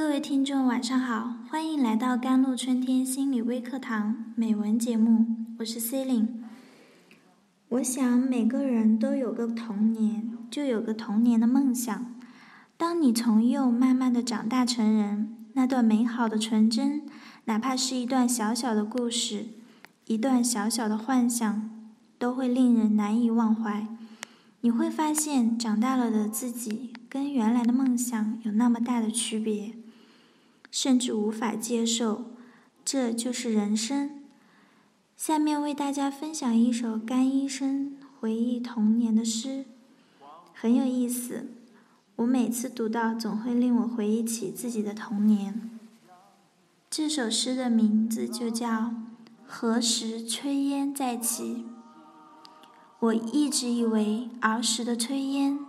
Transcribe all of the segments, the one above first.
各位听众，晚上好，欢迎来到甘露春天心理微课堂美文节目，我是 c e l i n e 我想每个人都有个童年，就有个童年的梦想。当你从幼慢慢的长大成人，那段美好的纯真，哪怕是一段小小的故事，一段小小的幻想，都会令人难以忘怀。你会发现，长大了的自己跟原来的梦想有那么大的区别，甚至无法接受。这就是人生。下面为大家分享一首甘医生回忆童年的诗，很有意思。我每次读到，总会令我回忆起自己的童年。这首诗的名字就叫《何时炊烟再起》。我一直以为儿时的炊烟，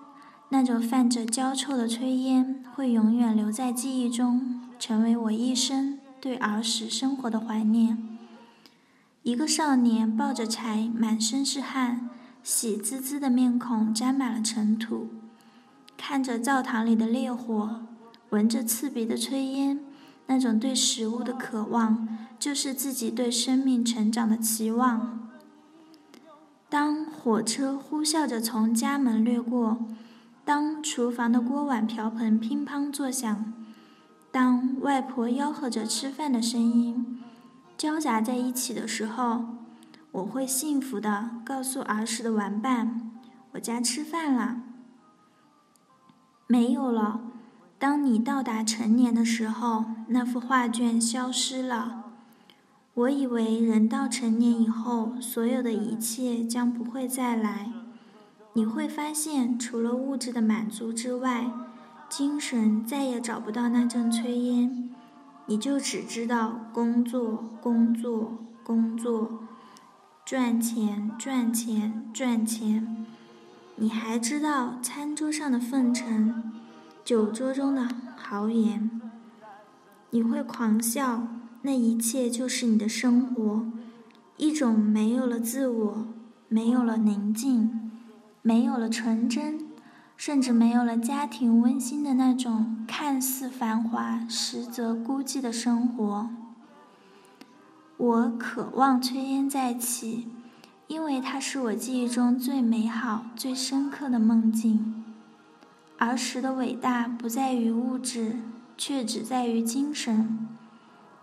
那种泛着焦臭的炊烟，会永远留在记忆中，成为我一生对儿时生活的怀念。一个少年抱着柴，满身是汗，喜滋滋的面孔沾满了尘土，看着灶堂里的烈火，闻着刺鼻的炊烟，那种对食物的渴望，就是自己对生命成长的期望。当火车呼啸着从家门掠过，当厨房的锅碗瓢盆乒乓作响，当外婆吆喝着吃饭的声音交杂在一起的时候，我会幸福地告诉儿时的玩伴：“我家吃饭了。”没有了。当你到达成年的时候，那幅画卷消失了。我以为人到成年以后，所有的一切将不会再来。你会发现，除了物质的满足之外，精神再也找不到那阵炊烟。你就只知道工作、工作、工作，赚钱、赚钱、赚钱。你还知道餐桌上的奉承，酒桌中的豪言。你会狂笑。那一切就是你的生活，一种没有了自我、没有了宁静、没有了纯真，甚至没有了家庭温馨的那种看似繁华，实则孤寂的生活。我渴望炊烟再起，因为它是我记忆中最美好、最深刻的梦境。儿时的伟大不在于物质，却只在于精神。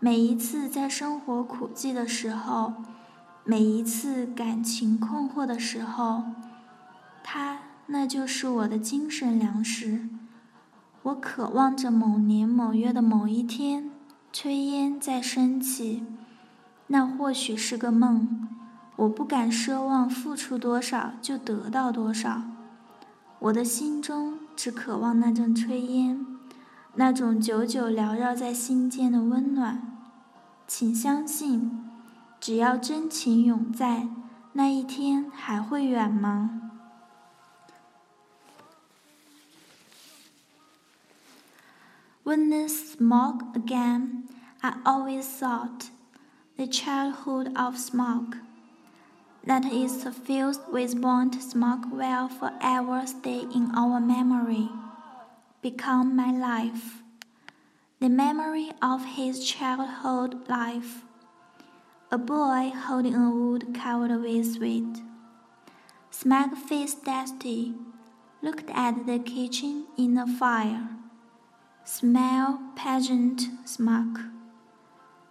每一次在生活苦寂的时候，每一次感情困惑的时候，他那就是我的精神粮食。我渴望着某年某月的某一天，炊烟再升起。那或许是个梦，我不敢奢望付出多少就得到多少。我的心中只渴望那阵炊烟。那种久久缭绕在心间的温暖，请相信，只要真情永在，那一天还会远吗？When the smoke again, I always thought the childhood of smoke that is suffused with burnt smoke will forever stay in our memory become my life, the memory of his childhood life. A boy holding a wood covered with sweet. Smug faced Dusty looked at the kitchen in the fire. Smell pageant smoke.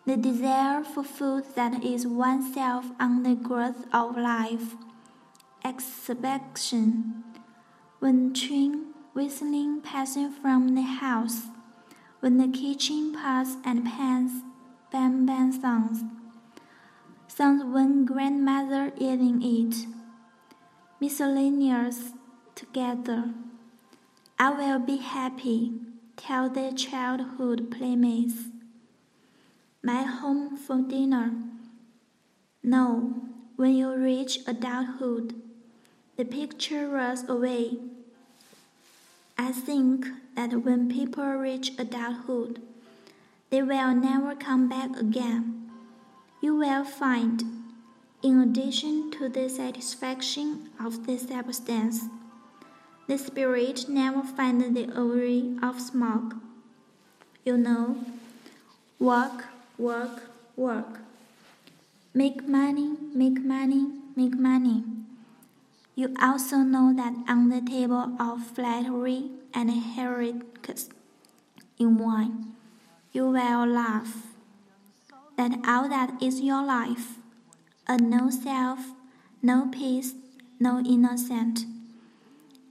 The desire for food that is oneself on the growth of life. Expectation. When train whistling passing from the house, when the kitchen pots and pans bang bang sounds, sounds when grandmother eating it, miscellaneous together. I will be happy, tell their childhood playmates. My home for dinner. No, when you reach adulthood, the picture rolls away I think that when people reach adulthood, they will never come back again. You will find, in addition to the satisfaction of the substance, the spirit never finds the array of smoke. You know, work, work, work. Make money, make money, make money. You also know that on the table of flattery and heretics in wine, you will laugh. That all that is your life, a no self, no peace, no innocent.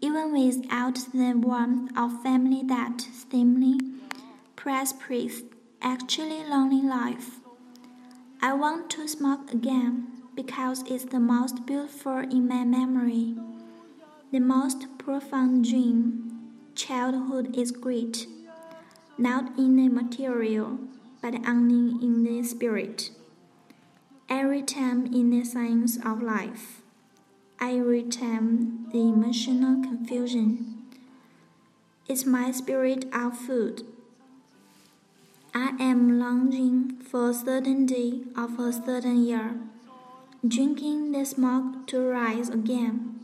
Even without the warmth of family that seemingly prosperous, actually lonely life. I want to smoke again because it's the most beautiful in my memory. The most profound dream. Childhood is great, not in the material, but only in the spirit. Every time in the science of life, I retain the emotional confusion. It's my spirit of food. I am longing for a certain day of a certain year drinking the smoke to rise again.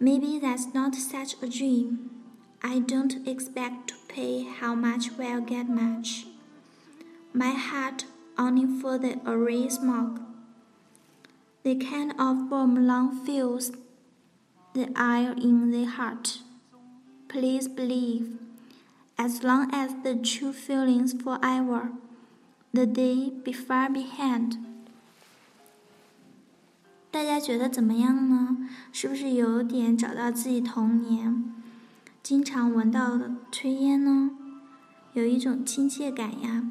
Maybe that's not such a dream. I don't expect to pay how much will get much. My heart only for the array smoke. The kind of warm lung fills the air in the heart. Please believe, as long as the true feelings forever, the day be far behind. 大家觉得怎么样呢？是不是有点找到自己童年经常闻到的炊烟呢？有一种亲切感呀。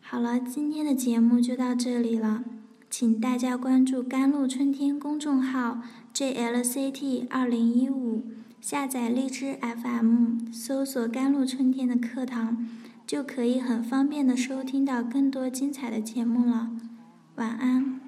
好了，今天的节目就到这里了， 请大家关注“甘露春天”公众号 “JLCT 二零一五”，下载荔枝 FM，搜索“甘露春天”的课堂，就可以很方便的收听到更多精彩的节目了。晚安。